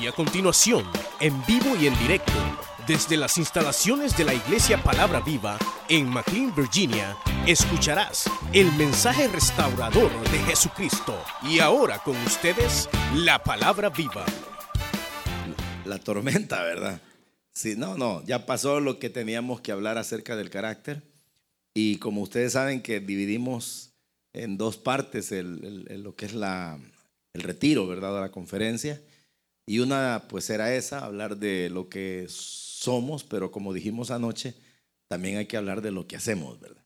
Y a continuación, en vivo y en directo, desde las instalaciones de la Iglesia Palabra Viva en McLean, Virginia, escucharás el mensaje restaurador de Jesucristo. Y ahora con ustedes, la Palabra Viva. La tormenta, ¿verdad? Sí, no, no, ya pasó lo que teníamos que hablar acerca del carácter. Y como ustedes saben que dividimos en dos partes lo que es la, el retiro, ¿verdad? De la conferencia. Y una pues era esa, hablar de lo que somos, pero como dijimos anoche, también hay que hablar de lo que hacemos, ¿verdad?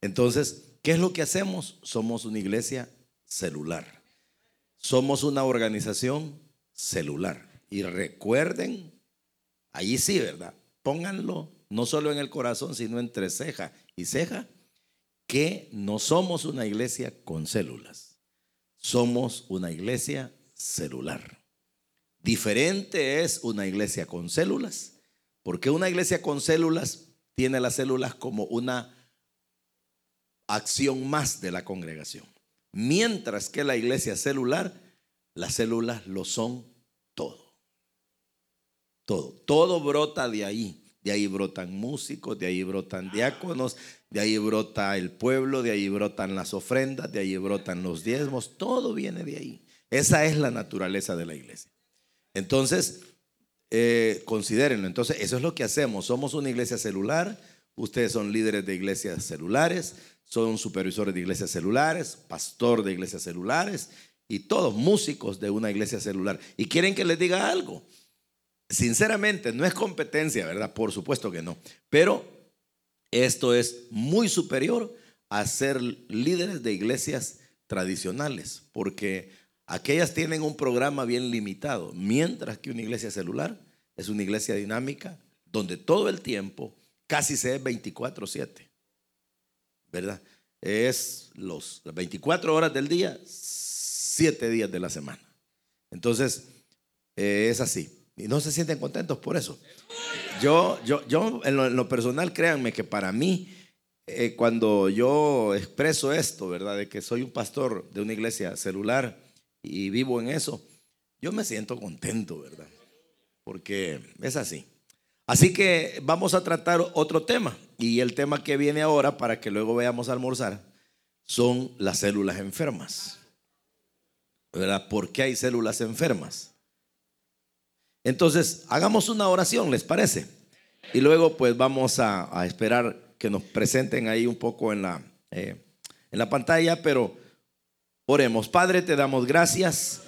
Entonces, ¿qué es lo que hacemos? Somos una iglesia celular. Somos una organización celular. Y recuerden, allí sí, ¿verdad? Pónganlo no solo en el corazón, sino entre ceja y ceja, que no somos una iglesia con células. Somos una iglesia celular. Diferente es una iglesia con células, porque una iglesia con células tiene las células como una acción más de la congregación. Mientras que la iglesia celular, las células lo son todo. Todo. Todo brota de ahí. De ahí brotan músicos, de ahí brotan diáconos, de ahí brota el pueblo, de ahí brotan las ofrendas, de ahí brotan los diezmos. Todo viene de ahí. Esa es la naturaleza de la iglesia. Entonces, eh, considérenlo. Entonces, eso es lo que hacemos. Somos una iglesia celular. Ustedes son líderes de iglesias celulares, son supervisores de iglesias celulares, pastor de iglesias celulares y todos músicos de una iglesia celular. Y quieren que les diga algo. Sinceramente, no es competencia, ¿verdad? Por supuesto que no. Pero esto es muy superior a ser líderes de iglesias tradicionales, porque Aquellas tienen un programa bien limitado, mientras que una iglesia celular es una iglesia dinámica donde todo el tiempo casi se es 24/7. ¿Verdad? Es los, las 24 horas del día, 7 días de la semana. Entonces, eh, es así. Y no se sienten contentos por eso. Yo, yo, yo en, lo, personal, créanme que para mí, eh, cuando yo expreso esto, ¿verdad? De que soy un pastor de una iglesia celular, y vivo en eso, yo me siento contento, ¿verdad? Porque es así. Así que vamos a tratar otro tema. Y el tema que viene ahora, para que luego veamos a almorzar, son las células enfermas. ¿Verdad? ¿Por qué hay células enfermas? Entonces, hagamos una oración, ¿les parece? Y luego pues vamos a, esperar que nos presenten ahí un poco en la, eh, en la pantalla, pero Oremos, Padre, te damos gracias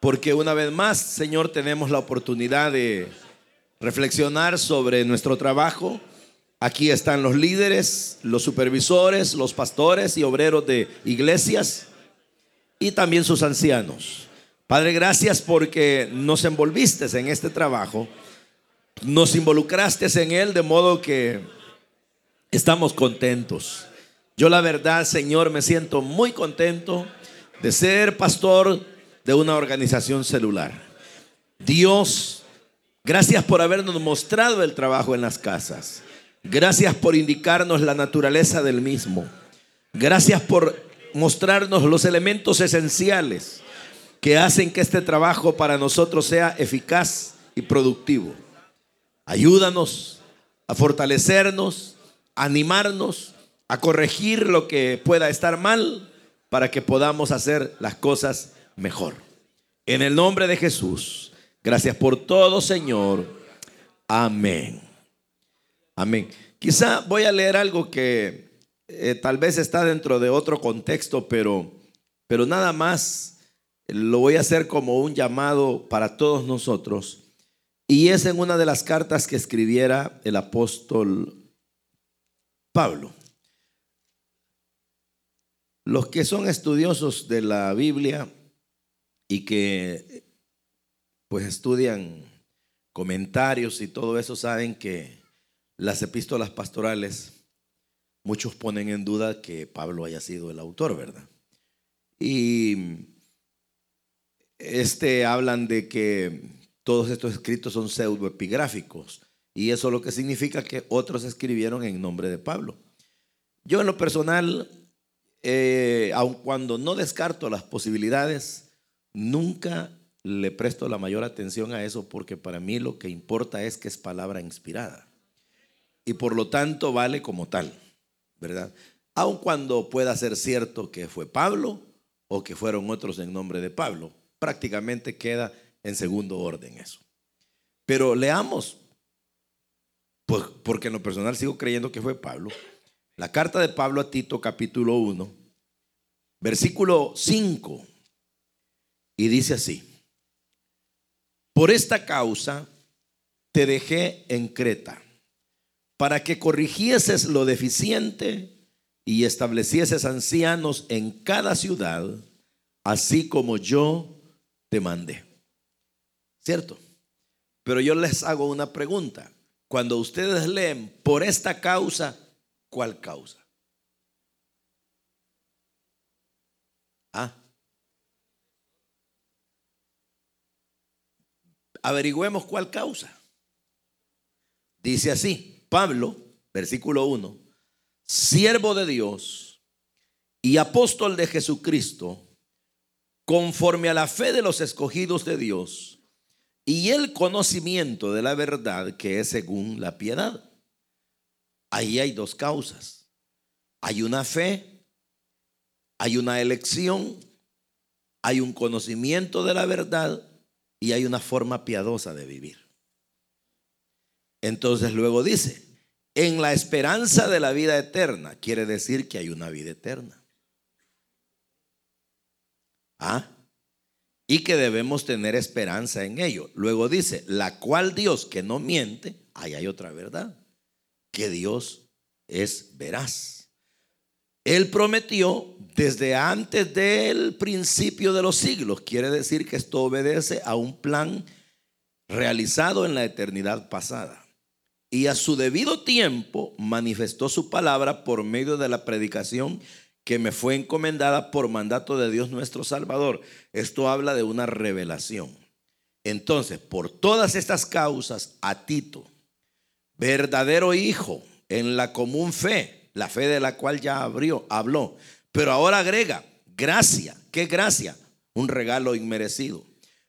porque una vez más, Señor, tenemos la oportunidad de reflexionar sobre nuestro trabajo. Aquí están los líderes, los supervisores, los pastores y obreros de iglesias y también sus ancianos. Padre, gracias porque nos envolviste en este trabajo, nos involucraste en él de modo que estamos contentos. Yo la verdad, Señor, me siento muy contento de ser pastor de una organización celular. Dios, gracias por habernos mostrado el trabajo en las casas. Gracias por indicarnos la naturaleza del mismo. Gracias por mostrarnos los elementos esenciales que hacen que este trabajo para nosotros sea eficaz y productivo. Ayúdanos a fortalecernos, a animarnos, a corregir lo que pueda estar mal para que podamos hacer las cosas mejor. En el nombre de Jesús. Gracias por todo, Señor. Amén. Amén. Quizá voy a leer algo que eh, tal vez está dentro de otro contexto, pero, pero nada más lo voy a hacer como un llamado para todos nosotros. Y es en una de las cartas que escribiera el apóstol Pablo. Los que son estudiosos de la Biblia y que pues estudian comentarios y todo eso saben que las epístolas pastorales muchos ponen en duda que Pablo haya sido el autor, ¿verdad? Y este hablan de que todos estos escritos son pseudoepigráficos y eso lo que significa que otros escribieron en nombre de Pablo. Yo en lo personal eh, aun cuando no descarto las posibilidades, nunca le presto la mayor atención a eso porque para mí lo que importa es que es palabra inspirada. Y por lo tanto vale como tal, ¿verdad? Aun cuando pueda ser cierto que fue Pablo o que fueron otros en nombre de Pablo, prácticamente queda en segundo orden eso. Pero leamos, pues, porque en lo personal sigo creyendo que fue Pablo, la carta de Pablo a Tito capítulo 1, versículo 5, y dice así. Por esta causa te dejé en Creta, para que corrigieses lo deficiente y establecieses ancianos en cada ciudad, así como yo te mandé. ¿Cierto? Pero yo les hago una pregunta. Cuando ustedes leen por esta causa, ¿cuál causa? Ah, averigüemos cuál causa. Dice así, Pablo, versículo 1, siervo de Dios y apóstol de Jesucristo, conforme a la fe de los escogidos de Dios y el conocimiento de la verdad que es según la piedad. Ahí hay dos causas. Hay una fe, hay una elección, hay un conocimiento de la verdad y hay una forma piadosa de vivir. Entonces luego dice, en la esperanza de la vida eterna, quiere decir que hay una vida eterna. ¿Ah? Y que debemos tener esperanza en ello. Luego dice, la cual Dios que no miente, ahí hay otra verdad, que Dios es veraz. Él prometió desde antes del principio de los siglos. Quiere decir que esto obedece a un plan realizado en la eternidad pasada. Y a su debido tiempo manifestó su palabra por medio de la predicación que me fue encomendada por mandato de Dios nuestro Salvador. Esto habla de una revelación. Entonces, por todas estas causas, a Tito, verdadero hijo en la común fe, la fe de la cual ya abrió, habló, pero ahora agrega gracia. ¿Qué gracia? Un regalo inmerecido.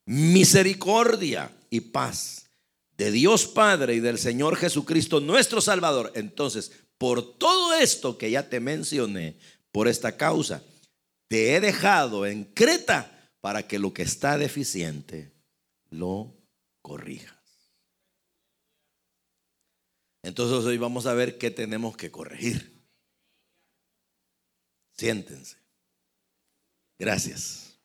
Misericordia y paz de Dios Padre y del Señor Jesucristo, nuestro Salvador. Entonces, por todo esto que ya te mencioné, por esta causa, te he dejado en Creta para que lo que está deficiente lo corrijas. Entonces hoy vamos a ver qué tenemos que corregir. Siéntense. Gracias.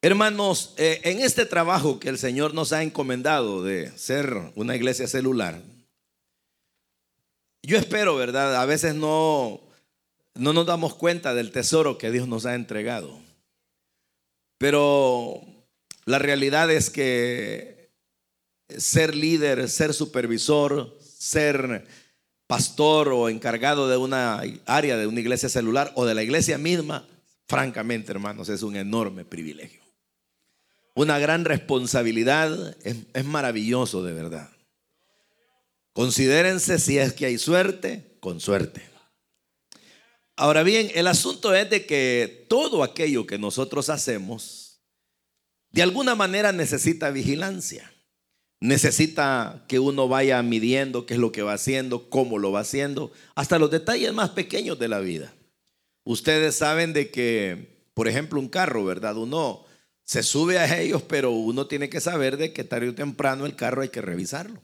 Hermanos, eh, en este trabajo que el Señor nos ha encomendado de ser una iglesia celular, yo espero, ¿verdad? A veces no, no nos damos cuenta del tesoro que Dios nos ha entregado. Pero la realidad es que ser líder, ser supervisor, ser pastor o encargado de una área de una iglesia celular o de la iglesia misma, francamente, hermanos, es un enorme privilegio. Una gran responsabilidad, es, es maravilloso de verdad. Considérense si es que hay suerte, con suerte. Ahora bien, el asunto es de que todo aquello que nosotros hacemos, de alguna manera necesita vigilancia necesita que uno vaya midiendo qué es lo que va haciendo, cómo lo va haciendo, hasta los detalles más pequeños de la vida. Ustedes saben de que, por ejemplo, un carro, ¿verdad? Uno se sube a ellos, pero uno tiene que saber de que tarde o temprano el carro hay que revisarlo.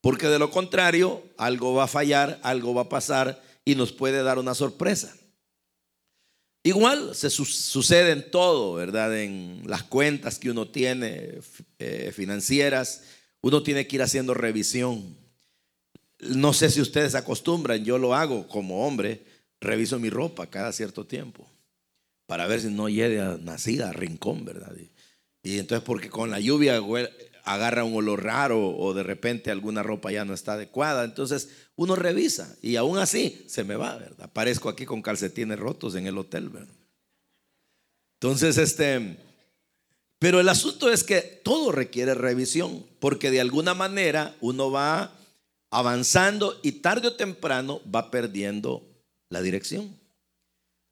Porque de lo contrario, algo va a fallar, algo va a pasar y nos puede dar una sorpresa. Igual se sucede en todo, ¿verdad? En las cuentas que uno tiene eh, financieras, uno tiene que ir haciendo revisión. No sé si ustedes acostumbran, yo lo hago como hombre, reviso mi ropa cada cierto tiempo para ver si no llegue a nacida, a rincón, ¿verdad? Y, y entonces porque con la lluvia agarra un olor raro o de repente alguna ropa ya no está adecuada. Entonces uno revisa y aún así se me va, ¿verdad? Aparezco aquí con calcetines rotos en el hotel, ¿verdad? Entonces, este, pero el asunto es que todo requiere revisión, porque de alguna manera uno va avanzando y tarde o temprano va perdiendo la dirección.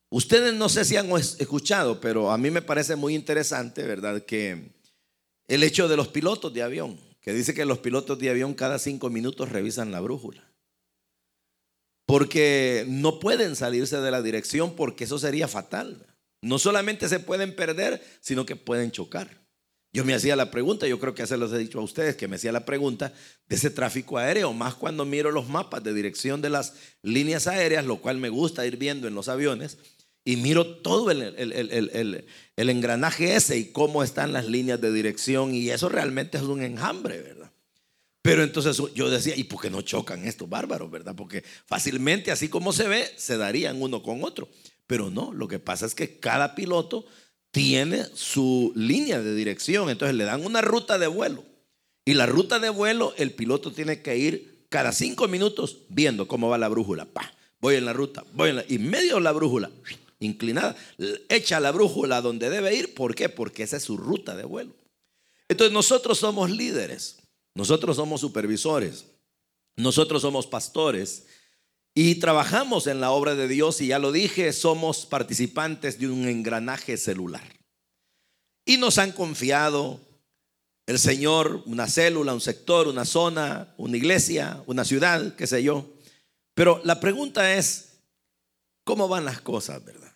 Ustedes no sé si han escuchado, pero a mí me parece muy interesante, ¿verdad? Que el hecho de los pilotos de avión, que dice que los pilotos de avión cada cinco minutos revisan la brújula. Porque no pueden salirse de la dirección porque eso sería fatal. No solamente se pueden perder, sino que pueden chocar. Yo me hacía la pregunta, yo creo que se los he dicho a ustedes, que me hacía la pregunta de ese tráfico aéreo, más cuando miro los mapas de dirección de las líneas aéreas, lo cual me gusta ir viendo en los aviones, y miro todo el, engranaje ese y cómo están las líneas de dirección, y eso realmente es un enjambre, ¿verdad? Pero entonces yo decía, ¿y por qué no chocan estos bárbaros, verdad? Porque fácilmente, así como se ve, se darían uno con otro. Pero no, lo que pasa es que cada piloto tiene su línea de dirección. Entonces le dan una ruta de vuelo. Y la ruta de vuelo, el piloto tiene que ir cada cinco minutos viendo cómo va la brújula. Pa, voy en la ruta, voy en la, y medio la brújula inclinada, echa la brújula donde debe ir. ¿Por qué? Porque esa es su ruta de vuelo. Entonces nosotros somos líderes, nosotros somos supervisores, nosotros somos pastores y trabajamos en la obra de Dios y ya lo dije, somos participantes de un engranaje celular. Y nos han confiado el Señor una célula, un sector, una zona, una iglesia, una ciudad, qué sé yo. Pero la pregunta es, ¿cómo van las cosas, verdad?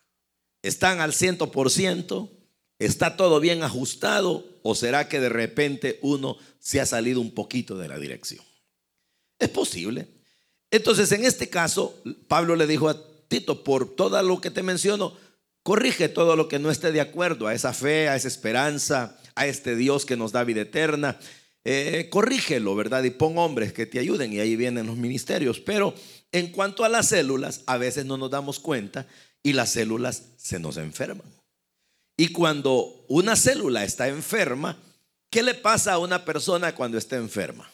¿Están al ciento por ciento? ¿Está todo bien ajustado? ¿O será que de repente uno se ha salido un poquito de la dirección? Es posible. Entonces, en este caso, Pablo le dijo a Tito, por todo lo que te menciono, corrige todo lo que no esté de acuerdo a esa fe, a esa esperanza, a este Dios que nos da vida eterna. Eh, corrígelo, ¿verdad? Y pon hombres que te ayuden y ahí vienen los ministerios. Pero en cuanto a las células, a veces no nos damos cuenta y las células se nos enferman. Y cuando una célula está enferma, ¿qué le pasa a una persona cuando está enferma?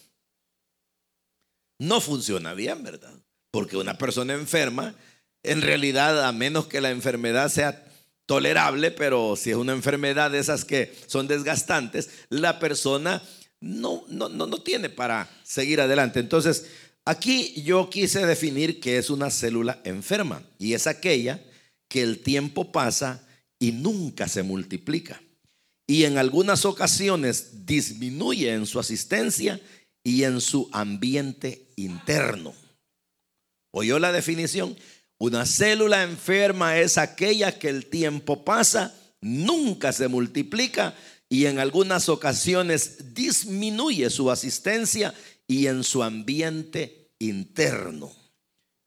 no funciona bien, ¿verdad? Porque una persona enferma, en realidad, a menos que la enfermedad sea tolerable, pero si es una enfermedad de esas que son desgastantes, la persona no, no, no, no tiene para seguir adelante. Entonces, aquí yo quise definir que es una célula enferma y es aquella que el tiempo pasa y nunca se multiplica. Y en algunas ocasiones disminuye en su asistencia y en su ambiente interno. ¿Oyó la definición? Una célula enferma es aquella que el tiempo pasa, nunca se multiplica y en algunas ocasiones disminuye su asistencia y en su ambiente interno.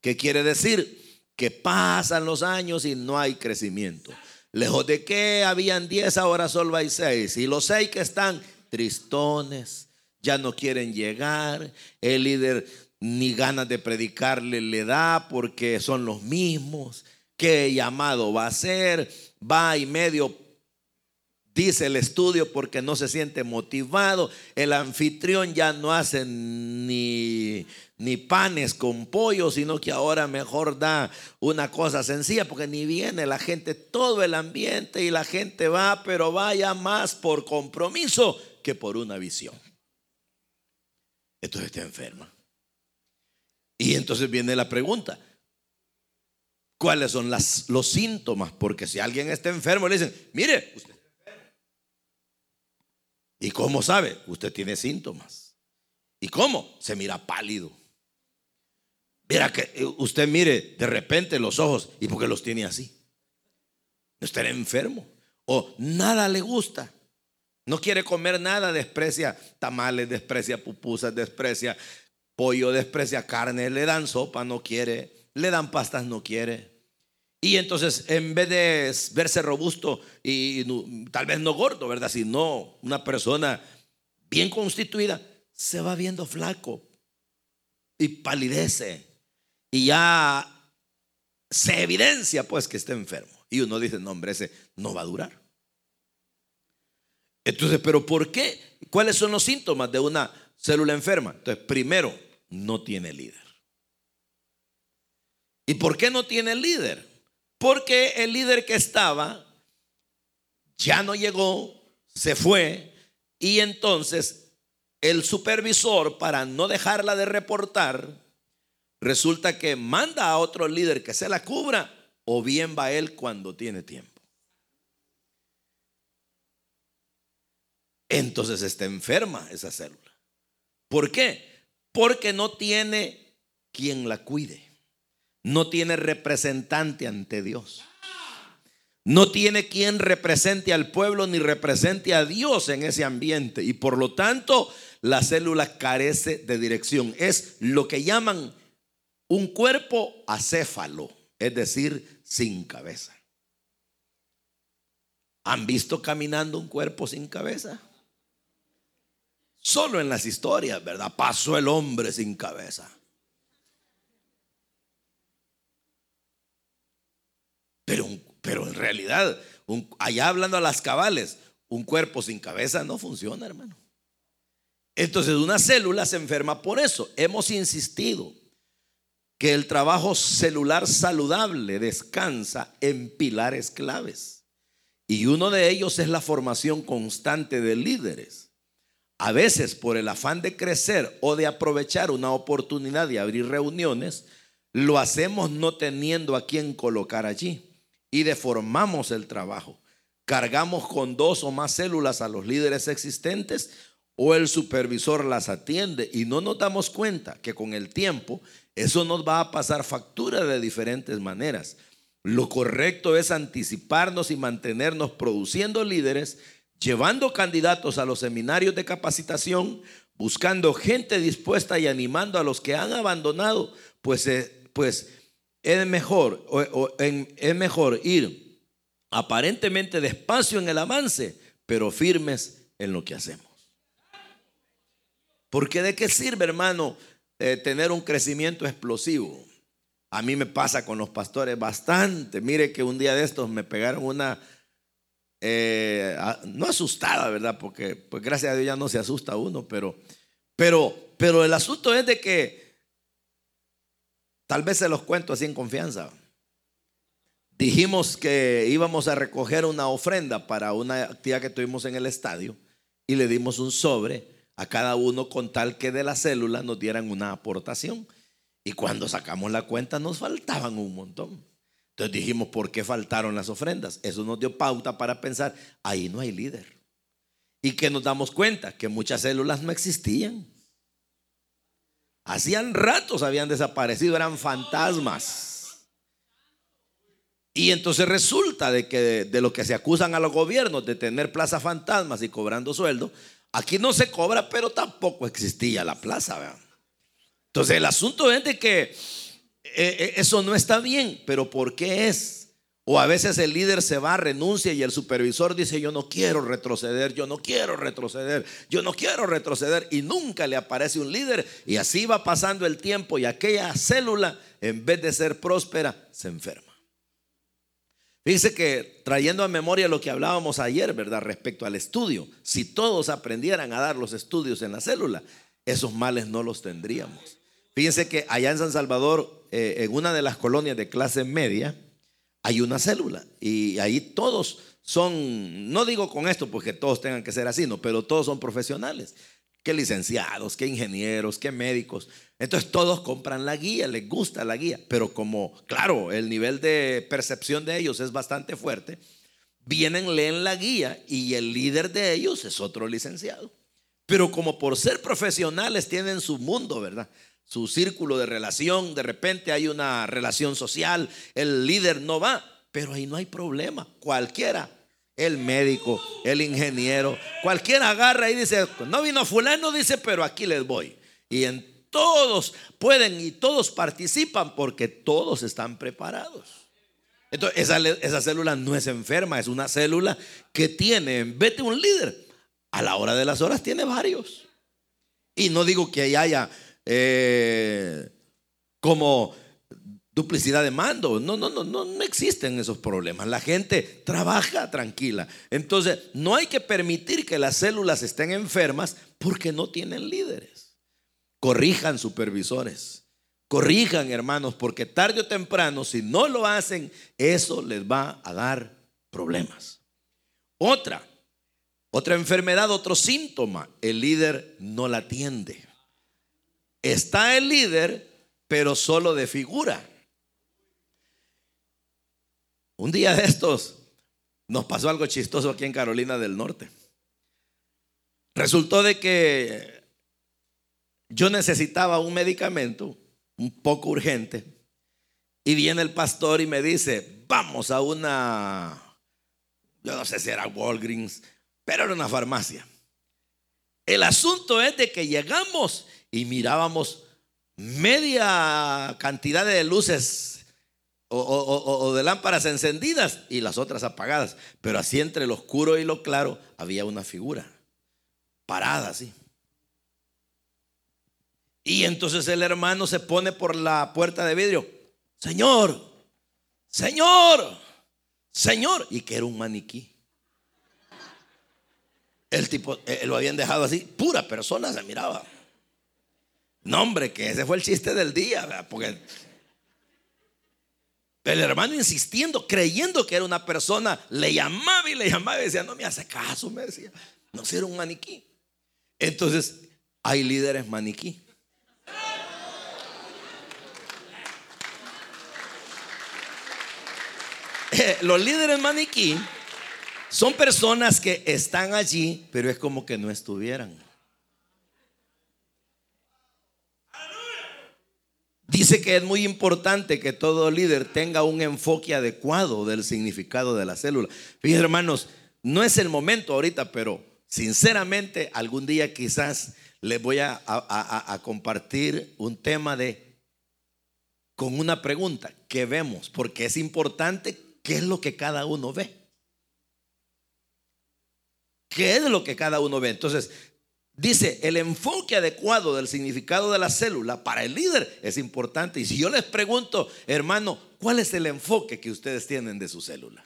¿Qué quiere decir? Que pasan los años y no hay crecimiento. Lejos de que habían 10, ahora solo hay 6. Y los 6 que están tristones, ya no quieren llegar, el líder ni ganas de predicarle le da porque son los mismos, qué llamado va a ser, va y medio dice el estudio porque no se siente motivado, el anfitrión ya no hace ni, ni panes con pollo, sino que ahora mejor da una cosa sencilla porque ni viene la gente, todo el ambiente y la gente va, pero vaya más por compromiso que por una visión entonces está enferma. Y entonces viene la pregunta, ¿cuáles son las, los síntomas? Porque si alguien está enfermo, le dicen, mire, usted. ¿Y cómo sabe? Usted tiene síntomas. ¿Y cómo? Se mira pálido. Mira que eh, usted mire de repente los ojos y porque los tiene así. No está enfermo. O nada le gusta. No quiere comer nada, desprecia tamales, desprecia pupusas, desprecia pollo, desprecia carne, le dan sopa, no quiere, le dan pastas, no quiere. Y entonces, en vez de verse robusto y, tal vez no gordo, ¿verdad? Sino una persona bien constituida, se va viendo flaco y palidece. Y ya se evidencia pues que está enfermo. Y uno dice, no, hombre, ese no va a durar. Entonces, ¿pero por qué? ¿Cuáles son los síntomas de una célula enferma? Entonces, primero, no tiene líder. ¿Y por qué no tiene líder? Porque el líder que estaba ya no llegó, se fue, y entonces el supervisor, para no dejarla de reportar, resulta que manda a otro líder que se la cubra o bien va él cuando tiene tiempo. Entonces está enferma esa célula. ¿Por qué? Porque no tiene quien la cuide. No tiene representante ante Dios. No tiene quien represente al pueblo ni represente a Dios en ese ambiente. Y por lo tanto, la célula carece de dirección. Es lo que llaman un cuerpo acéfalo, es decir, sin cabeza. ¿Han visto caminando un cuerpo sin cabeza? Solo en las historias, ¿verdad? Pasó el hombre sin cabeza. Pero, pero en realidad, allá hablando a las cabales, un cuerpo sin cabeza no funciona, hermano. Entonces una célula se enferma por eso. Hemos insistido que el trabajo celular saludable descansa en pilares claves. Y uno de ellos es la formación constante de líderes. A veces por el afán de crecer o de aprovechar una oportunidad de abrir reuniones, lo hacemos no teniendo a quien colocar allí y deformamos el trabajo. Cargamos con dos o más células a los líderes existentes o el supervisor las atiende y no nos damos cuenta que con el tiempo eso nos va a pasar factura de diferentes maneras. Lo correcto es anticiparnos y mantenernos produciendo líderes, llevando candidatos a los seminarios de capacitación, buscando gente dispuesta y animando a los que han abandonado, pues, eh, pues es mejor, es mejor ir aparentemente despacio en el avance, pero firmes en lo que hacemos. Porque de qué sirve, hermano, eh, tener un crecimiento explosivo? A mí me pasa con los pastores bastante. Mire que un día de estos me pegaron una, eh, no asustada, ¿verdad? Porque pues gracias a Dios ya no se asusta uno, pero, pero, pero el asunto es de que Tal vez se los cuento así en confianza. Dijimos que íbamos a recoger una ofrenda para una actividad que tuvimos en el estadio y le dimos un sobre a cada uno con tal que de la célula nos dieran una aportación. Y cuando sacamos la cuenta nos faltaban un montón. Entonces dijimos, ¿por qué faltaron las ofrendas? Eso nos dio pauta para pensar, ahí no hay líder. Y que nos damos cuenta que muchas células no existían. Hacían ratos habían desaparecido, eran fantasmas. Y entonces resulta de que de, lo que se acusan a los gobiernos de tener plazas fantasmas y cobrando sueldo, aquí no se cobra, pero tampoco existía la plaza. Entonces el asunto es de que eh, eh, eso no está bien, pero ¿por qué es? O a veces el líder se va, renuncia y el supervisor dice, yo no quiero retroceder, yo no quiero retroceder, yo no quiero retroceder. Y nunca le aparece un líder. Y así va pasando el tiempo y aquella célula, en vez de ser próspera, se enferma. Dice que trayendo a memoria lo que hablábamos ayer, ¿verdad? Respecto al estudio, si todos aprendieran a dar los estudios en la célula, esos males no los tendríamos. Fíjense que allá en San Salvador, eh, en una de las colonias de clase media, hay una célula y ahí todos son, no digo con esto porque todos tengan que ser así, no, pero todos son profesionales, que licenciados, que ingenieros, que médicos. Entonces todos compran la guía, les gusta la guía, pero como, claro, el nivel de percepción de ellos es bastante fuerte, vienen, leen la guía y el líder de ellos es otro licenciado. Pero como por ser profesionales tienen su mundo, ¿verdad? Su círculo de relación, de repente hay una relación social, el líder no va, pero ahí no hay problema, cualquiera, el médico, el ingeniero, cualquiera agarra y dice, no vino fulano, dice, pero aquí les voy. Y en todos pueden y todos participan porque todos están preparados. Entonces, esa, esa célula no es enferma, es una célula que tiene, en vez de un líder, a la hora de las horas tiene varios. Y no digo que haya eh, como duplicidad de mando. No, no, no, no, no existen esos problemas. La gente trabaja tranquila. Entonces, no hay que permitir que las células estén enfermas porque no tienen líderes. Corrijan supervisores. Corrijan, hermanos, porque tarde o temprano, si no lo hacen, eso les va a dar problemas. Otra, otra enfermedad, otro síntoma, el líder no la atiende. Está el líder, pero solo de figura. Un día de estos nos pasó algo chistoso aquí en Carolina del Norte. Resultó de que yo necesitaba un medicamento un poco urgente y viene el pastor y me dice, vamos a una, yo no sé si era Walgreens, pero era una farmacia. El asunto es de que llegamos y mirábamos media cantidad de luces o, de lámparas encendidas y las otras apagadas. Pero así entre lo oscuro y lo claro había una figura parada así. Y entonces el hermano se pone por la puerta de vidrio. Señor, Señor, Señor. Y que era un maniquí. El tipo, eh, lo habían dejado así, pura persona se miraba. No, hombre, que ese fue el chiste del día, porque el hermano insistiendo, creyendo que era una persona, le llamaba y le llamaba y decía, no me hace caso, me decía, no, si era un maniquí. Entonces, hay líderes maniquí. Eh, los líderes maniquí son personas que están allí, pero es como que no estuvieran. Dice que es muy importante que todo líder tenga un enfoque adecuado del significado de la célula. Fíjense, hermanos, no es el momento ahorita, pero sinceramente algún día quizás les voy a, compartir un tema de con una pregunta que vemos, porque es importante qué es lo que cada uno ve. ¿Qué es lo que cada uno ve? Entonces, Dice, el enfoque adecuado del significado de la célula para el líder es importante. Y si yo les pregunto, hermano, ¿cuál es el enfoque que ustedes tienen de su célula?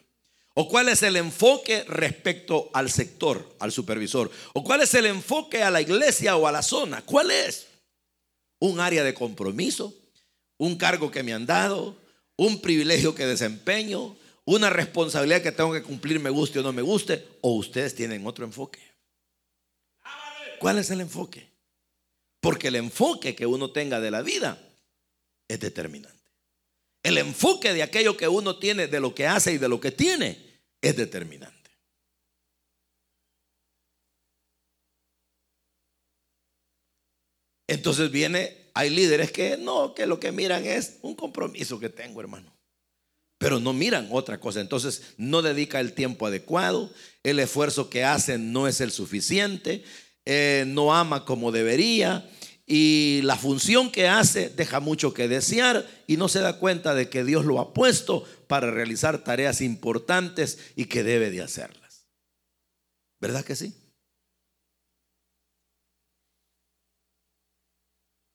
¿O cuál es el enfoque respecto al sector, al supervisor? ¿O cuál es el enfoque a la iglesia o a la zona? ¿Cuál es? ¿Un área de compromiso? ¿Un cargo que me han dado? ¿Un privilegio que desempeño? ¿Una responsabilidad que tengo que cumplir, me guste o no me guste? ¿O ustedes tienen otro enfoque? ¿Cuál es el enfoque? Porque el enfoque que uno tenga de la vida es determinante. El enfoque de aquello que uno tiene, de lo que hace y de lo que tiene, es determinante. Entonces viene, hay líderes que no, que lo que miran es un compromiso que tengo, hermano. Pero no miran otra cosa. Entonces no dedica el tiempo adecuado, el esfuerzo que hacen no es el suficiente, eh, no ama como debería y la función que hace deja mucho que desear y no se da cuenta de que Dios lo ha puesto para realizar tareas importantes y que debe de hacerlas. ¿Verdad que sí?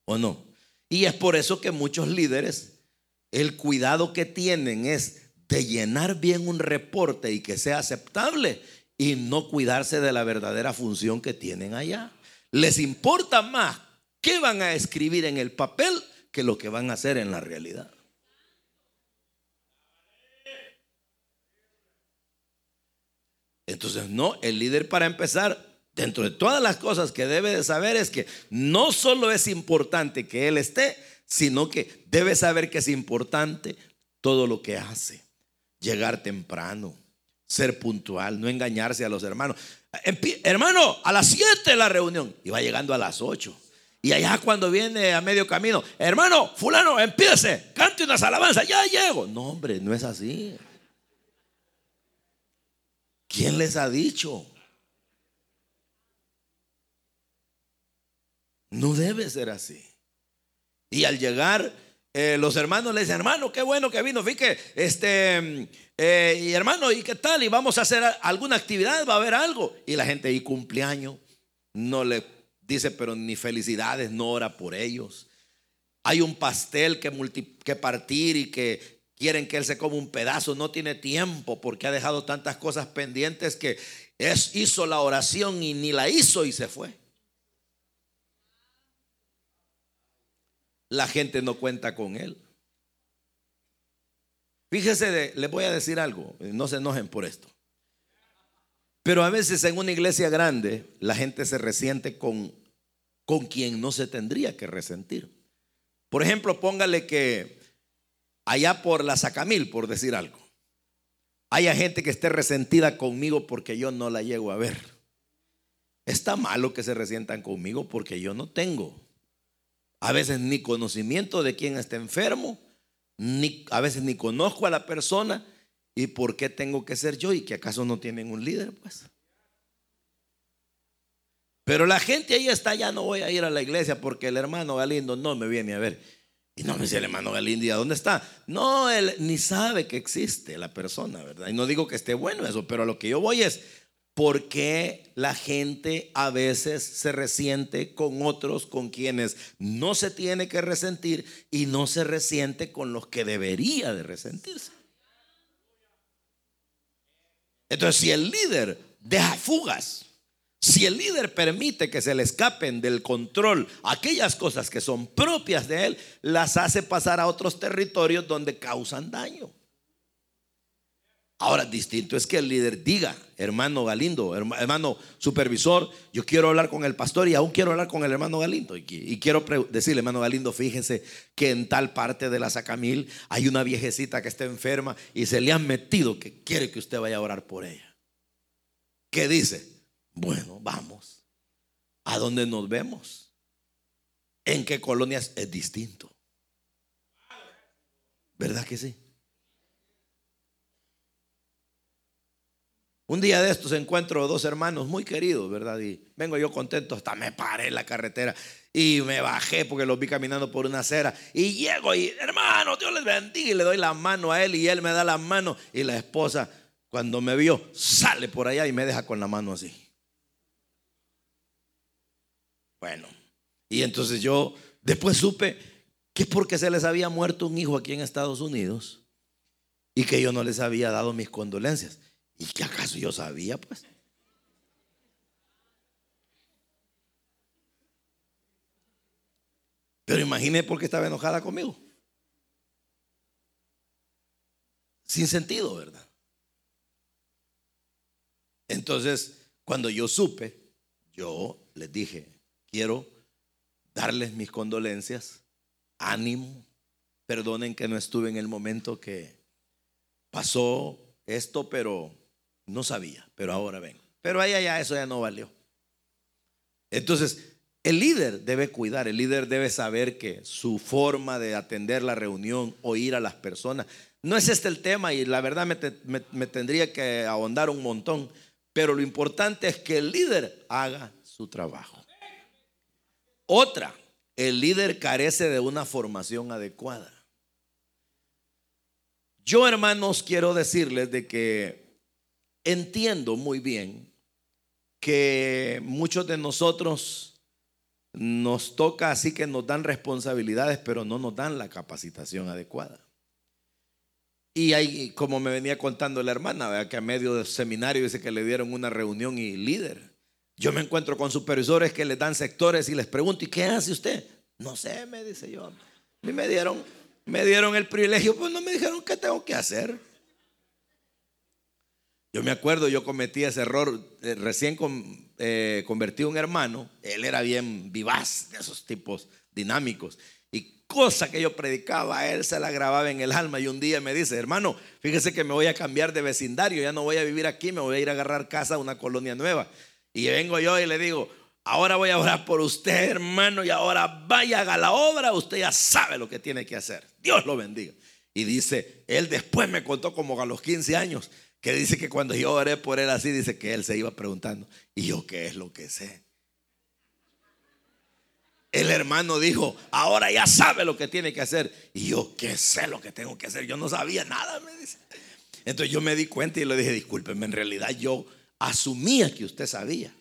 ¿O no? Y es por eso que muchos líderes, el cuidado que tienen es de llenar bien un reporte y que sea aceptable y no cuidarse de la verdadera función que tienen allá. Les importa más qué van a escribir en el papel que lo que van a hacer en la realidad. Entonces, no, el líder para empezar, dentro de todas las cosas que debe de saber es que no solo es importante que él esté, sino que debe saber que es importante todo lo que hace. Llegar temprano, ser puntual, no engañarse a los hermanos. Hermano, a las 7 la reunión y va llegando a las 8. Y allá cuando viene a medio camino, hermano, fulano, empiece, cante unas alabanzas, ya llego. No, hombre, no es así. ¿Quién les ha dicho? No debe ser así. Y al llegar, eh, los hermanos le dicen, hermano, qué bueno que vino. Fíjate, este, eh, y hermano, ¿y qué tal? ¿Y vamos a hacer alguna actividad? ¿Va a haber algo? Y la gente, ¿y cumpleaños? No le dice, pero ni felicidades, no ora por ellos. Hay un pastel que, que partir y que quieren que él se coma un pedazo, no tiene tiempo porque ha dejado tantas cosas pendientes que es, hizo la oración y ni la hizo y se fue. La gente no cuenta con él. Fíjese, les voy a decir algo, no se enojen por esto. Pero a veces en una iglesia grande la gente se resiente con, con quien no se tendría que resentir. Por ejemplo, póngale que allá por la Sacamil, por decir algo, haya gente que esté resentida conmigo porque yo no la llego a ver. Está malo que se resientan conmigo porque yo no tengo a veces ni conocimiento de quién está enfermo, ni, a veces ni conozco a la persona y por qué tengo que ser yo y que acaso no tienen un líder, pues. Pero la gente ahí está, ya no voy a ir a la iglesia porque el hermano Galindo no me viene a ver. Y no me dice el hermano Galindo, ¿y a dónde está? No, él ni sabe que existe la persona, ¿verdad? Y no digo que esté bueno eso, pero a lo que yo voy es, ¿por qué la gente a veces se resiente con otros con quienes no se tiene que resentir y no se resiente con los que debería de resentirse? Entonces, si el líder deja fugas, si el líder permite que se le escapen del control aquellas cosas que son propias de él, las hace pasar a otros territorios donde causan daño. Ahora, distinto es que el líder diga, hermano Galindo, hermano supervisor, yo quiero hablar con el pastor y aún quiero hablar con el hermano Galindo. Y, quiero decirle, hermano Galindo, fíjese que en tal parte de la Sacamil hay una viejecita que está enferma y se le han metido que quiere que usted vaya a orar por ella. ¿Qué dice? Bueno, vamos. ¿A dónde nos vemos? ¿En qué colonias es distinto? ¿Verdad que sí? Un día de estos encuentro dos hermanos muy queridos, ¿verdad? Y vengo yo contento, hasta me paré en la carretera y me bajé porque los vi caminando por una acera. Y llego y, hermano, Dios les bendiga. Y le doy la mano a él y él me da la mano. Y la esposa, cuando me vio, sale por allá y me deja con la mano así. Bueno, y entonces yo después supe que es porque se les había muerto un hijo aquí en Estados Unidos y que yo no les había dado mis condolencias. ¿Y que acaso yo sabía, pues? Pero imagine por qué estaba enojada conmigo. Sin sentido, ¿verdad? Entonces, cuando yo supe, yo les dije, quiero darles mis condolencias, ánimo, perdonen que no estuve en el momento que pasó esto, pero no sabía, pero ahora ven. Pero ahí ya eso ya no valió. Entonces, el líder debe cuidar, el líder debe saber que su forma de atender la reunión, oír a las personas, no es este el tema y la verdad me, me tendría que ahondar un montón, pero lo importante es que el líder haga su trabajo. Otra, el líder carece de una formación adecuada. Yo, hermanos, quiero decirles de que entiendo muy bien que muchos de nosotros nos toca así que nos dan responsabilidades, pero no nos dan la capacitación adecuada. Y ahí, como me venía contando la hermana, que a medio del seminario dice que le dieron una reunión y líder. Yo me encuentro con supervisores que les dan sectores y les pregunto, ¿y qué hace usted? No sé, me dice yo. Mí me dieron, me dieron el privilegio, pues no me dijeron qué tengo que hacer. Yo me acuerdo, yo cometí ese error, eh, recién eh, convertí un hermano, él era bien vivaz, de esos tipos dinámicos, y cosa que yo predicaba, él se la grababa en el alma, y un día me dice, hermano, fíjese que me voy a cambiar de vecindario, ya no voy a vivir aquí, me voy a ir a agarrar casa a una colonia nueva. Y vengo yo y le digo, ahora voy a orar por usted, hermano, y ahora vaya, haga la obra, usted ya sabe lo que tiene que hacer. Dios lo bendiga. Y dice, él después me contó como a los 15 años, que dice que cuando yo oré por él así, dice que él se iba preguntando, ¿y yo qué es lo que sé? El hermano dijo, ahora ya sabe lo que tiene que hacer. Y yo, ¿qué sé lo que tengo que hacer? Yo no sabía nada, me dice. Entonces yo me di cuenta y le dije, discúlpeme, en realidad yo asumía que usted sabía.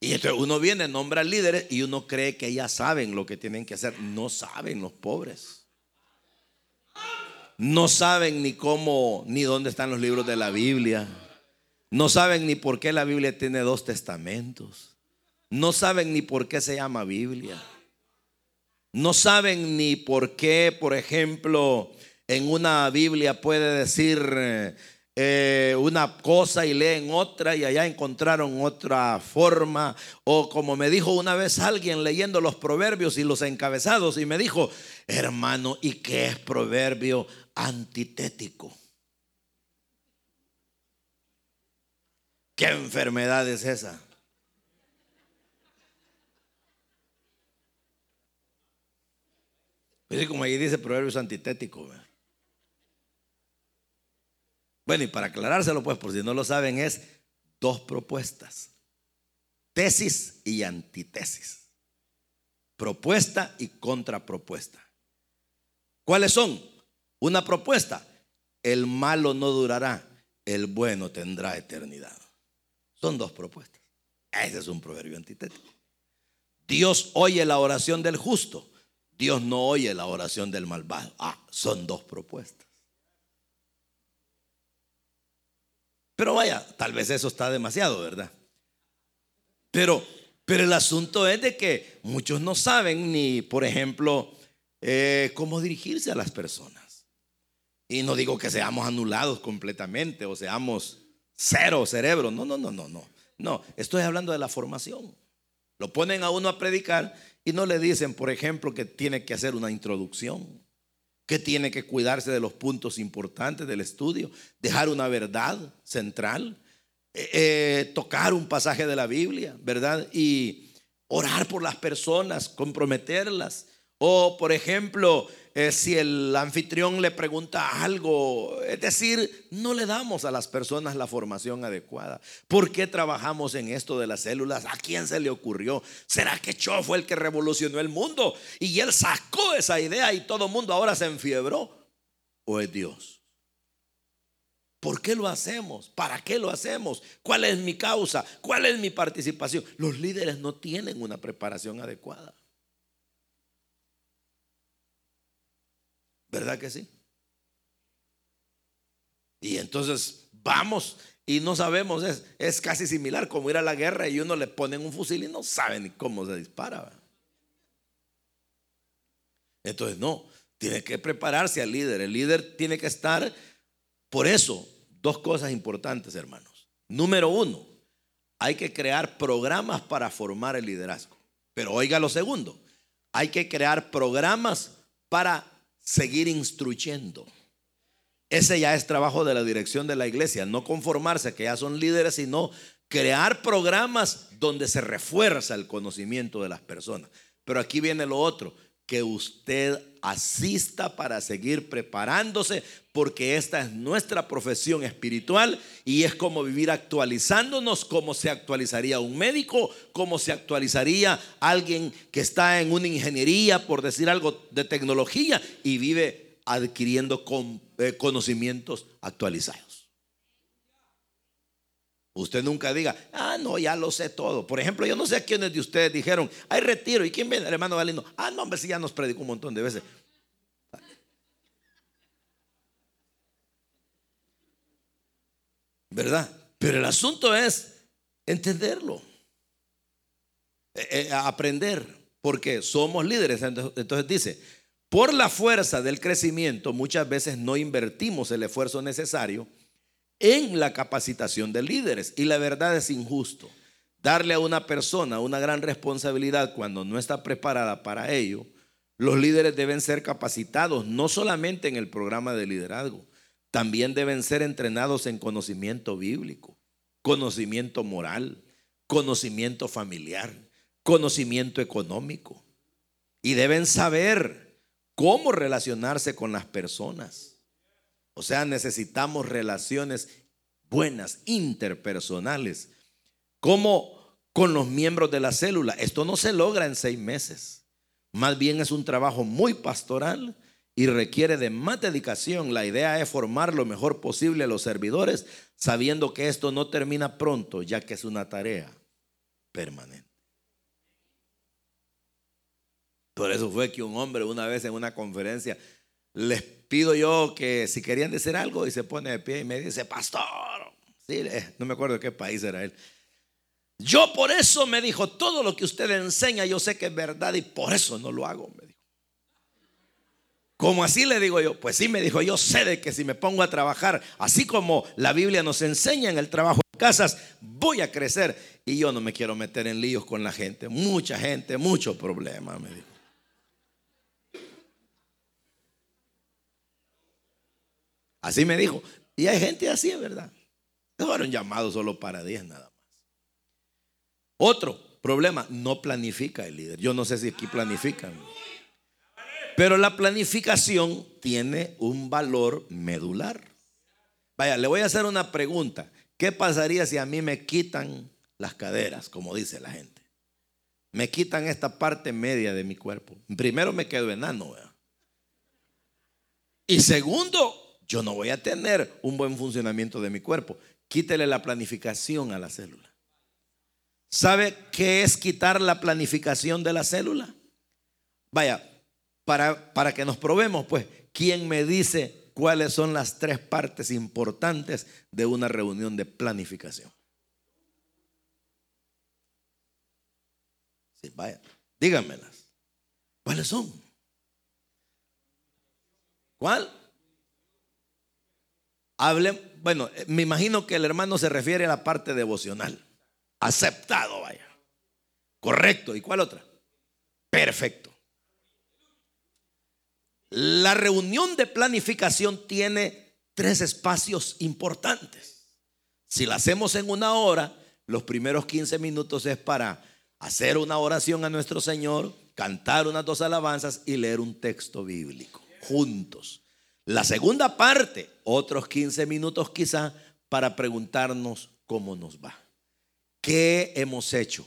Y entonces uno viene, nombra líderes y uno cree que ya saben lo que tienen que hacer. No saben los pobres. No saben ni cómo, ni dónde están los libros de la Biblia. No saben ni por qué la Biblia tiene dos testamentos. No saben ni por qué se llama Biblia. No saben ni por qué, por ejemplo, en una Biblia puede decir eh, una cosa y leen otra y allá encontraron otra forma. O como me dijo una vez alguien leyendo los proverbios y los encabezados y me dijo, hermano, ¿y qué es proverbio antitético? ¿Qué enfermedad es esa? Pues como ahí dice proverbios antitético. Bueno, y para aclarárselo, pues, por si no lo saben, es dos propuestas. Tesis y antitesis. Propuesta y contrapropuesta. ¿Cuáles son? Una propuesta. El malo no durará, el bueno tendrá eternidad. Son dos propuestas. Ese es un proverbio antitético. Dios oye la oración del justo. Dios no oye la oración del malvado. Ah, son dos propuestas. Pero vaya, tal vez eso está demasiado, ¿verdad? Pero, pero el asunto es de que muchos no saben ni, por ejemplo, eh, cómo dirigirse a las personas. Y no digo que seamos anulados completamente o seamos cero cerebro. No, no, no, no, no. No, estoy hablando de la formación. Lo ponen a uno a predicar y no le dicen, por ejemplo, que tiene que hacer una introducción que tiene que cuidarse de los puntos importantes del estudio, dejar una verdad central, eh, eh, tocar un pasaje de la Biblia, ¿verdad? Y orar por las personas, comprometerlas. O, por ejemplo, eh, si el anfitrión le pregunta algo, es decir, no le damos a las personas la formación adecuada. ¿Por qué trabajamos en esto de las células? ¿A quién se le ocurrió? ¿Será que Cho fue el que revolucionó el mundo? Y él sacó esa idea y todo el mundo ahora se enfiebró. ¿O es Dios? ¿Por qué lo hacemos? ¿Para qué lo hacemos? ¿Cuál es mi causa? ¿Cuál es mi participación? Los líderes no tienen una preparación adecuada. ¿Verdad que sí? Y entonces vamos y no sabemos, es, es casi similar como ir a la guerra y uno le ponen un fusil y no sabe ni cómo se dispara. Entonces no, tiene que prepararse al líder. El líder tiene que estar, por eso, dos cosas importantes, hermanos. Número uno, hay que crear programas para formar el liderazgo. Pero oiga lo segundo, hay que crear programas para seguir instruyendo. Ese ya es trabajo de la dirección de la iglesia, no conformarse que ya son líderes, sino crear programas donde se refuerza el conocimiento de las personas. Pero aquí viene lo otro, que usted asista para seguir preparándose, porque esta es nuestra profesión espiritual y es como vivir actualizándonos, como se actualizaría un médico, como se actualizaría alguien que está en una ingeniería, por decir algo de tecnología, y vive adquiriendo eh, conocimientos actualizados. Usted nunca diga, ah, no, ya lo sé todo. Por ejemplo, yo no sé quiénes de ustedes dijeron, hay retiro. ¿Y quién viene? El hermano Galindo. Ah, no, hombre, si ya nos predicó un montón de veces. ¿Verdad? Pero el asunto es entenderlo, eh, eh, aprender, porque somos líderes. Entonces dice, por la fuerza del crecimiento muchas veces no invertimos el esfuerzo necesario en la capacitación de líderes. Y la verdad es injusto. Darle a una persona una gran responsabilidad cuando no está preparada para ello. Los líderes deben ser capacitados no solamente en el programa de liderazgo, también deben ser entrenados en conocimiento bíblico, conocimiento moral, conocimiento familiar, conocimiento económico. Y deben saber cómo relacionarse con las personas. O sea, necesitamos relaciones buenas, interpersonales, como con los miembros de la célula. Esto no se logra en seis meses. Más bien es un trabajo muy pastoral y requiere de más dedicación. La idea es formar lo mejor posible a los servidores, sabiendo que esto no termina pronto, ya que es una tarea permanente. Por eso fue que un hombre una vez en una conferencia les pido yo que si querían decir algo y se pone de pie y me dice, pastor, sí, no me acuerdo de qué país era él. Yo por eso me dijo, todo lo que usted enseña yo sé que es verdad y por eso no lo hago, me dijo. Como así le digo yo, pues sí me dijo, yo sé de que si me pongo a trabajar, así como la Biblia nos enseña en el trabajo en casas, voy a crecer. Y yo no me quiero meter en líos con la gente. Mucha gente, muchos problemas, me dijo. Así me dijo. Y hay gente así, ¿verdad? No fueron llamados solo para 10 nada más. Otro problema, no planifica el líder. Yo no sé si aquí planifican. Pero la planificación tiene un valor medular. Vaya, le voy a hacer una pregunta. ¿Qué pasaría si a mí me quitan las caderas, como dice la gente? Me quitan esta parte media de mi cuerpo. Primero me quedo enano. Y segundo, yo no voy a tener un buen funcionamiento de mi cuerpo. Quítele la planificación a la célula. ¿Sabe qué es quitar la planificación de la célula? Vaya, para, que nos probemos, pues, ¿quién me dice cuáles son las tres partes importantes de una reunión de planificación? Sí, vaya, díganmelas. ¿Cuáles son? ¿Cuál? Bueno, me imagino que el hermano se refiere a la parte devocional. Aceptado, vaya. Correcto. ¿Y cuál otra? Perfecto. La reunión de planificación tiene tres espacios importantes. Si la hacemos en una hora, los primeros 15 minutos es para hacer una oración a nuestro Señor, cantar unas dos alabanzas y leer un texto bíblico juntos. La segunda parte, otros 15 minutos quizá, para preguntarnos cómo nos va. ¿Qué hemos hecho?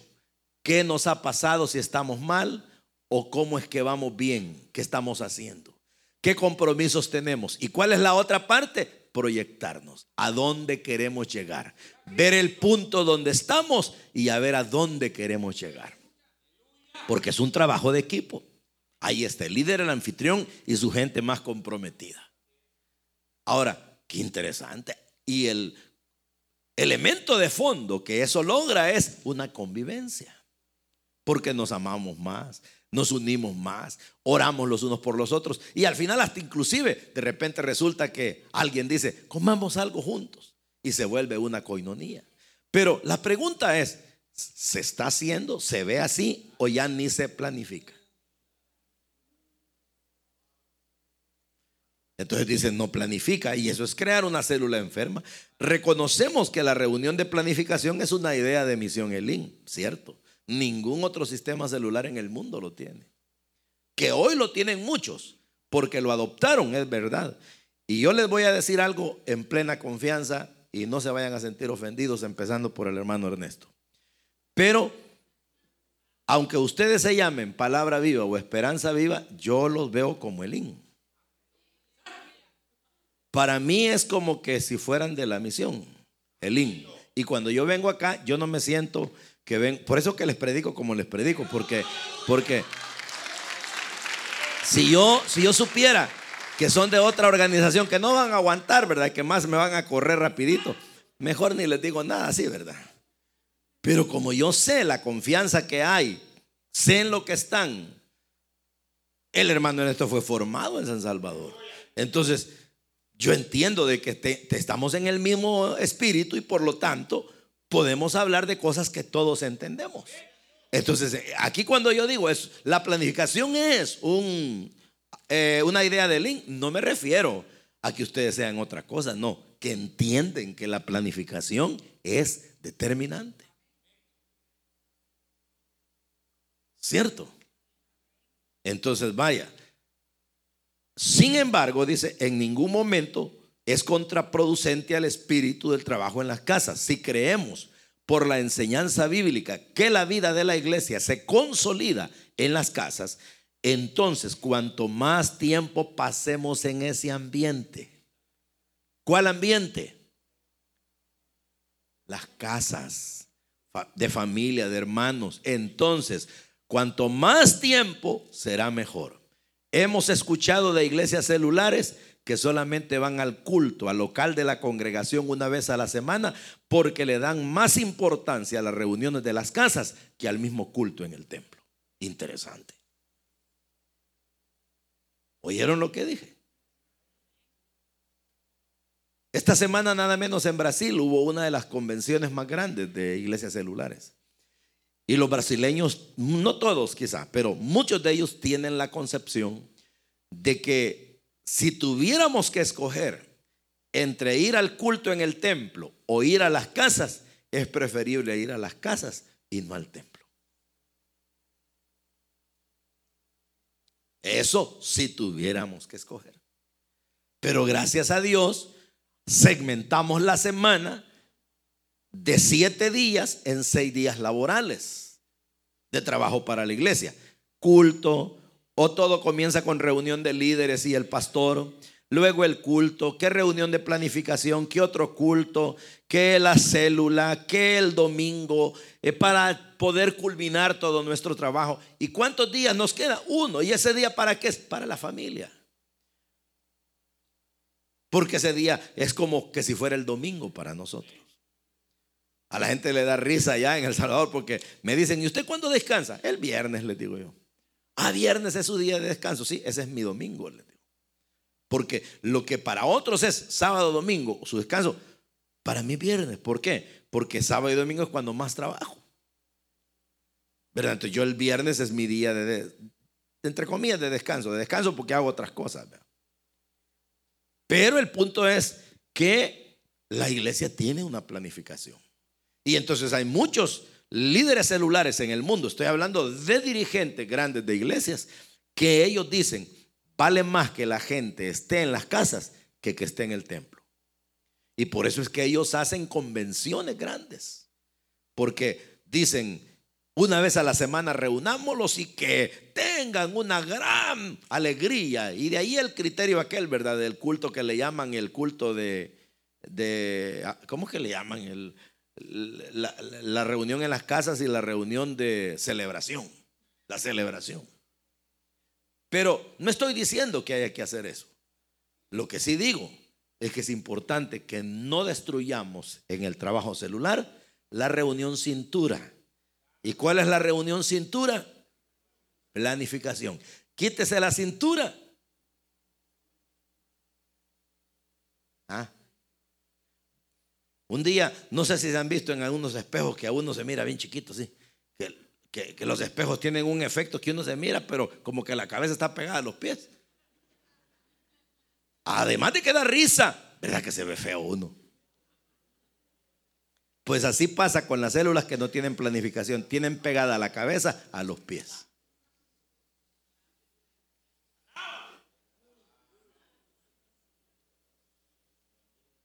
¿Qué nos ha pasado si estamos mal? ¿O cómo es que vamos bien? ¿Qué estamos haciendo? ¿Qué compromisos tenemos? ¿Y cuál es la otra parte? Proyectarnos. ¿A dónde queremos llegar? Ver el punto donde estamos y a ver a dónde queremos llegar. Porque es un trabajo de equipo. Ahí está el líder, el anfitrión y su gente más comprometida. Ahora, qué interesante. Y el elemento de fondo que eso logra es una convivencia. Porque nos amamos más, nos unimos más, oramos los unos por los otros y al final hasta inclusive de repente resulta que alguien dice, comamos algo juntos y se vuelve una coinonía. Pero la pregunta es, ¿se está haciendo? ¿Se ve así o ya ni se planifica? Entonces dicen, no planifica y eso es crear una célula enferma. Reconocemos que la reunión de planificación es una idea de misión Elín, ¿cierto? Ningún otro sistema celular en el mundo lo tiene. Que hoy lo tienen muchos, porque lo adoptaron, es verdad. Y yo les voy a decir algo en plena confianza y no se vayan a sentir ofendidos, empezando por el hermano Ernesto. Pero, aunque ustedes se llamen palabra viva o esperanza viva, yo los veo como el IN. Para mí es como que si fueran de la misión, el IN. Y cuando yo vengo acá, yo no me siento que ven, por eso que les predico como les predico, porque, porque si yo, si yo supiera que son de otra organización que no van a aguantar, ¿verdad? Que más me van a correr rapidito, mejor ni les digo nada así, ¿verdad? Pero como yo sé la confianza que hay, sé en lo que están, el hermano en esto fue formado en San Salvador. Entonces, yo entiendo de que estamos en el mismo espíritu y por lo tanto podemos hablar de cosas que todos entendemos. Entonces, aquí cuando yo digo es la planificación es un, eh, una idea de link, no me refiero a que ustedes sean otra cosa, no, que entienden que la planificación es determinante. ¿Cierto? Entonces, vaya. Sin embargo, dice, en ningún momento es contraproducente al espíritu del trabajo en las casas. Si creemos por la enseñanza bíblica que la vida de la iglesia se consolida en las casas, entonces cuanto más tiempo pasemos en ese ambiente, ¿cuál ambiente? Las casas de familia, de hermanos. Entonces, cuanto más tiempo será mejor. Hemos escuchado de iglesias celulares que solamente van al culto, al local de la congregación una vez a la semana, porque le dan más importancia a las reuniones de las casas que al mismo culto en el templo. Interesante. ¿Oyeron lo que dije? Esta semana nada menos en Brasil hubo una de las convenciones más grandes de iglesias celulares. Y los brasileños, no todos quizá, pero muchos de ellos tienen la concepción de que si tuviéramos que escoger entre ir al culto en el templo o ir a las casas, es preferible ir a las casas y no al templo. Eso si tuviéramos que escoger. Pero gracias a Dios, segmentamos la semana de siete días en seis días laborales de trabajo para la iglesia. Culto, o todo comienza con reunión de líderes y el pastor, luego el culto, qué reunión de planificación, qué otro culto, qué la célula, qué el domingo, eh, para poder culminar todo nuestro trabajo. ¿Y cuántos días nos queda? Uno. ¿Y ese día para qué? Para la familia. Porque ese día es como que si fuera el domingo para nosotros. A la gente le da risa allá en El Salvador porque me dicen, ¿y usted cuándo descansa? El viernes, les digo yo. Ah, viernes es su día de descanso. Sí, ese es mi domingo, les digo. Porque lo que para otros es sábado, domingo, su descanso, para mí viernes. ¿Por qué? Porque sábado y domingo es cuando más trabajo. ¿Verdad? Entonces yo el viernes es mi día de, entre comillas, de descanso. De descanso porque hago otras cosas. Pero el punto es que la iglesia tiene una planificación. Y entonces hay muchos líderes celulares en el mundo, estoy hablando de dirigentes grandes de iglesias, que ellos dicen, vale más que la gente esté en las casas que que esté en el templo. Y por eso es que ellos hacen convenciones grandes. Porque dicen, una vez a la semana reunámoslos y que tengan una gran alegría. Y de ahí el criterio aquel, ¿verdad? Del culto que le llaman el culto de, de ah, ¿cómo que le llaman? El, la, reunión en las casas y la reunión de celebración. La celebración. Pero no estoy diciendo que haya que hacer eso. Lo que sí digo es que es importante que no destruyamos en el trabajo celular la reunión cintura ¿Y cuál es la reunión cintura? Planificación. Quítese la cintura. ¿Ah? Un día, no sé si se han visto en algunos espejos que a uno se mira bien chiquito, sí. Que, los espejos tienen un efecto que uno se mira, pero como que la cabeza está pegada a los pies. Además de que da risa, ¿verdad que se ve feo uno? Pues así pasa con las células que no tienen planificación, tienen pegada la cabeza a los pies.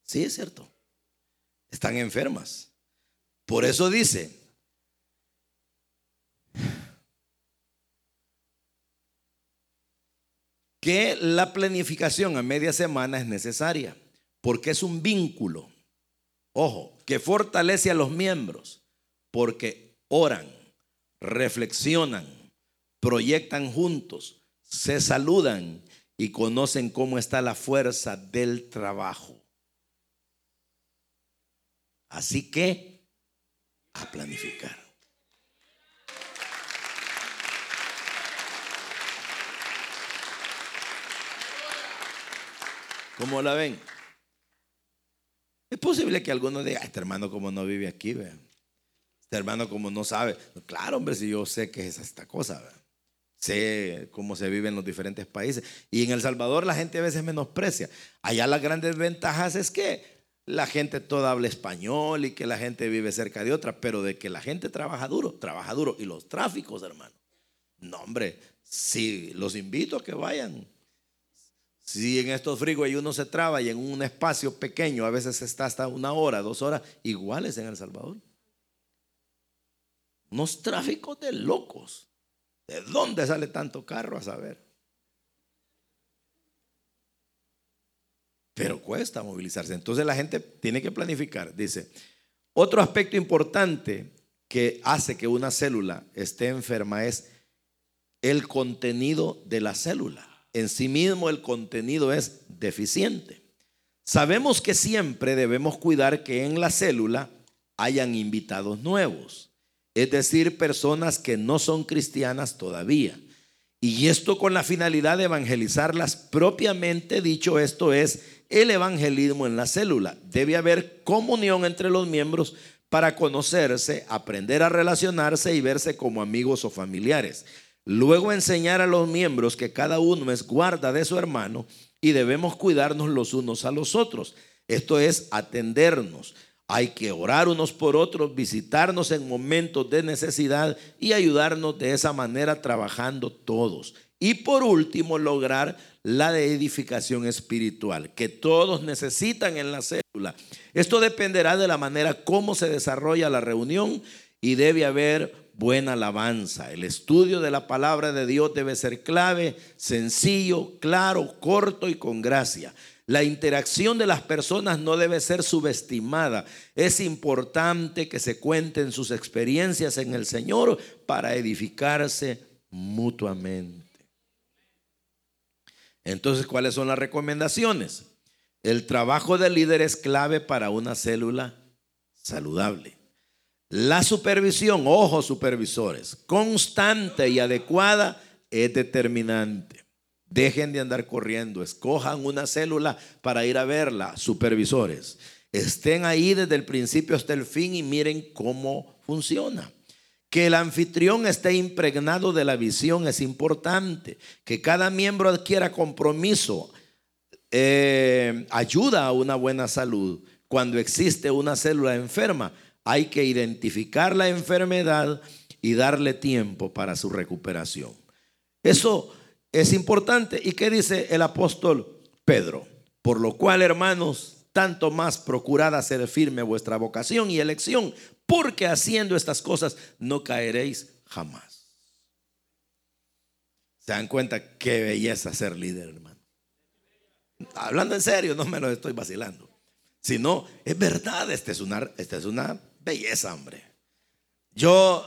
Sí, es cierto. Están enfermas. Por eso dice, que la planificación a media semana es necesaria, porque es un vínculo Ojo, que fortalece a los miembros porque oran, reflexionan, proyectan juntos, se saludan y conocen cómo está la fuerza del trabajo. Así que, a planificar. ¿Cómo la ven? Es posible que alguno diga, este hermano como no vive aquí, ve. Este hermano como no sabe. Claro, hombre, si yo sé que es esta cosa, sé cómo se vive en los diferentes países. Y en El Salvador la gente a veces menosprecia. Allá las grandes ventajas es que la gente toda habla español y que la gente vive cerca de otra, pero de que la gente trabaja duro, trabaja duro. Y los tráficos, hermano. No, hombre, sí, los invito a que vayan si en estos y uno se traba y en un espacio pequeño a veces está hasta una hora, dos horas, iguales en El Salvador. Unos tráficos de locos. ¿De dónde sale tanto carro a saber? Pero cuesta movilizarse. Entonces la gente tiene que planificar. Dice, otro aspecto importante que hace que una célula esté enferma es el contenido de la célula en sí mismo el contenido es deficiente. Sabemos que siempre debemos cuidar que en la célula hayan invitados nuevos, es decir, personas que no son cristianas todavía. Y esto con la finalidad de evangelizarlas propiamente dicho, esto es el evangelismo en la célula. Debe haber comunión entre los miembros para conocerse, aprender a relacionarse y verse como amigos o familiares. Luego enseñar a los miembros que cada uno es guarda de su hermano y debemos cuidarnos los unos a los otros. Esto es atendernos. Hay que orar unos por otros, visitarnos en momentos de necesidad y ayudarnos de esa manera trabajando todos. Y por último, lograr la edificación espiritual que todos necesitan en la célula. Esto dependerá de la manera como se desarrolla la reunión y debe haber buena alabanza. El estudio de la palabra de Dios debe ser clave, sencillo, claro, corto y con gracia. La interacción de las personas no debe ser subestimada. Es importante que se cuenten sus experiencias en el Señor para edificarse mutuamente. Entonces, ¿cuáles son las recomendaciones? El trabajo del líder es clave para una célula saludable. La supervisión, ojos supervisores, constante y adecuada es determinante. Dejen de andar corriendo, escojan una célula para ir a verla, supervisores. Estén ahí desde el principio hasta el fin y miren cómo funciona. Que el anfitrión esté impregnado de la visión es importante. Que cada miembro adquiera compromiso, eh, ayuda a una buena salud. Cuando existe una célula enferma, hay que identificar la enfermedad y darle tiempo para su recuperación. Eso es importante. ¿Y qué dice el apóstol Pedro? Por lo cual, hermanos, tanto más procurad hacer firme vuestra vocación y elección, porque haciendo estas cosas no caeréis jamás. ¿Se dan cuenta qué belleza ser líder, hermano? Hablando en serio, no me lo estoy vacilando. Sino, es verdad, esta es una, es una belleza, hombre. Yo,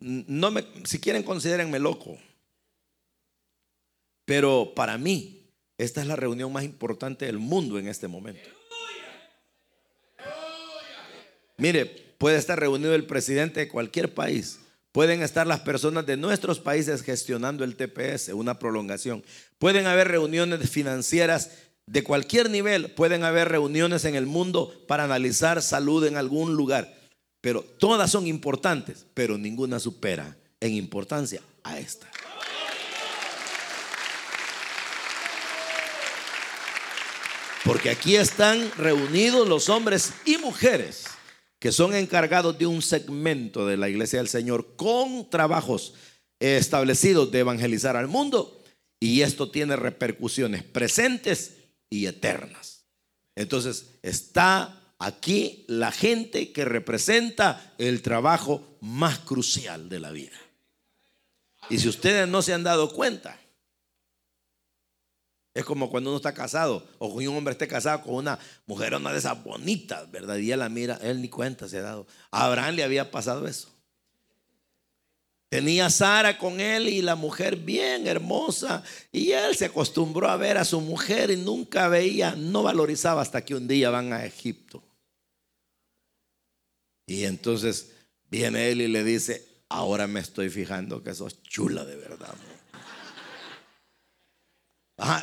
no me, si quieren, considérenme loco. Pero para mí, esta es la reunión más importante del mundo en este momento. Mire, puede estar reunido el presidente de cualquier país. Pueden estar las personas de nuestros países gestionando el TPS, una prolongación. Pueden haber reuniones financieras de cualquier nivel. Pueden haber reuniones en el mundo para analizar salud en algún lugar. Pero todas son importantes, pero ninguna supera en importancia a esta. Porque aquí están reunidos los hombres y mujeres que son encargados de un segmento de la iglesia del Señor con trabajos establecidos de evangelizar al mundo. Y esto tiene repercusiones presentes y eternas. Entonces está aquí la gente que representa el trabajo más crucial de la vida. Y si ustedes no se han dado cuenta, es como cuando uno está casado o un hombre esté casado con una mujer, una de esas bonitas, ¿verdad? Y él la mira, él ni cuenta se ha dado. A Abraham le había pasado eso. Tenía Sara con él y la mujer bien hermosa. Y él se acostumbró a ver a su mujer y nunca veía, no valorizaba hasta que un día van a Egipto. Y entonces viene él y le dice, ahora me estoy fijando que sos chula de verdad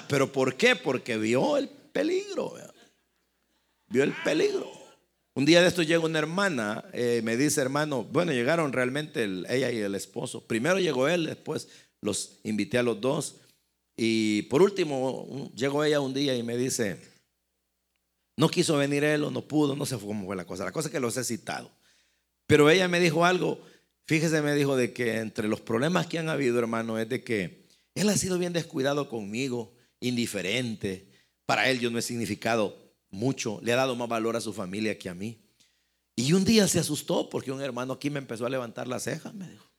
pero ¿por qué? Porque vio el peligro. Vio el peligro. Un día de esto llega una hermana, eh, me dice, hermano, bueno, llegaron realmente ella y el esposo. Primero llegó él, después los invité a los dos. Y por último, llegó ella un día y me dice, no quiso venir él o no pudo, no sé cómo fue la cosa. La cosa es que los he citado. Pero ella me dijo algo, fíjese, me dijo de que entre los problemas que han habido, hermano, es de que él ha sido bien descuidado conmigo, indiferente. Para él yo no he significado mucho. Le ha dado más valor a su familia que a mí. Y un día se asustó porque un hermano aquí me empezó a levantar las cejas, me dijo.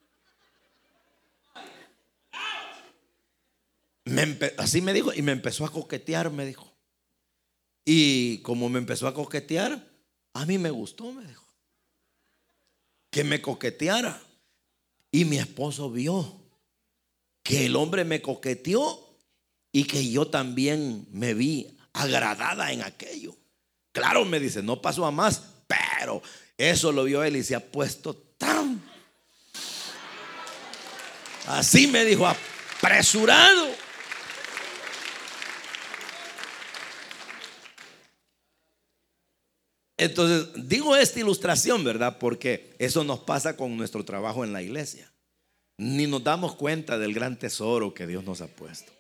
así me dijo, y me empezó a coquetear, me dijo. Y como me empezó a coquetear, a mí me gustó, me dijo. Que me coqueteara. Y mi esposo vio que el hombre me coqueteó y que yo también me vi agradada en aquello. Claro, me dice, no pasó a más, pero eso lo vio él y se ha puesto tan... Así me dijo, apresurado. Entonces, digo esta ilustración, ¿verdad? Porque eso nos pasa con nuestro trabajo en la iglesia. Ni nos damos cuenta del gran tesoro que Dios nos ha puesto.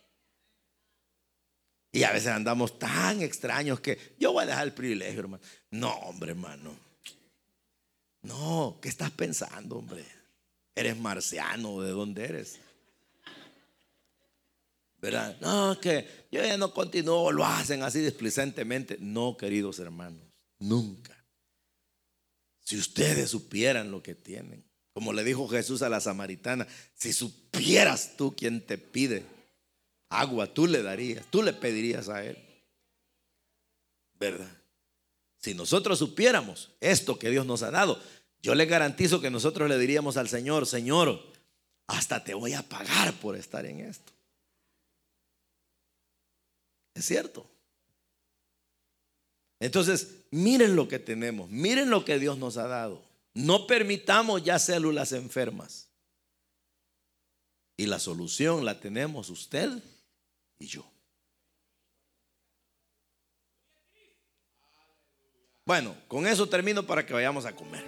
Y a veces andamos tan extraños que yo voy a dejar el privilegio, hermano. No, hombre, hermano. No, ¿qué estás pensando, hombre? ¿Eres marciano? ¿De dónde eres? ¿Verdad? No, que yo ya no continúo, lo hacen así displicentemente. No, queridos hermanos. Nunca. Si ustedes supieran lo que tienen, como le dijo Jesús a la samaritana, si supieras tú quien te pide agua, tú le darías, tú le pedirías a él. ¿Verdad? Si nosotros supiéramos esto que Dios nos ha dado, yo le garantizo que nosotros le diríamos al Señor, Señor, hasta te voy a pagar por estar en esto. Es cierto. Entonces, miren lo que tenemos, miren lo que Dios nos ha dado. No permitamos ya células enfermas. Y la solución la tenemos usted y yo. Bueno, con eso termino para que vayamos a comer.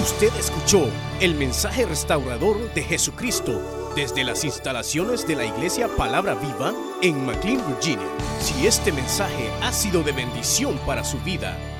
Usted escuchó el mensaje restaurador de Jesucristo desde las instalaciones de la iglesia Palabra Viva en McLean, Virginia. Si este mensaje ha sido de bendición para su vida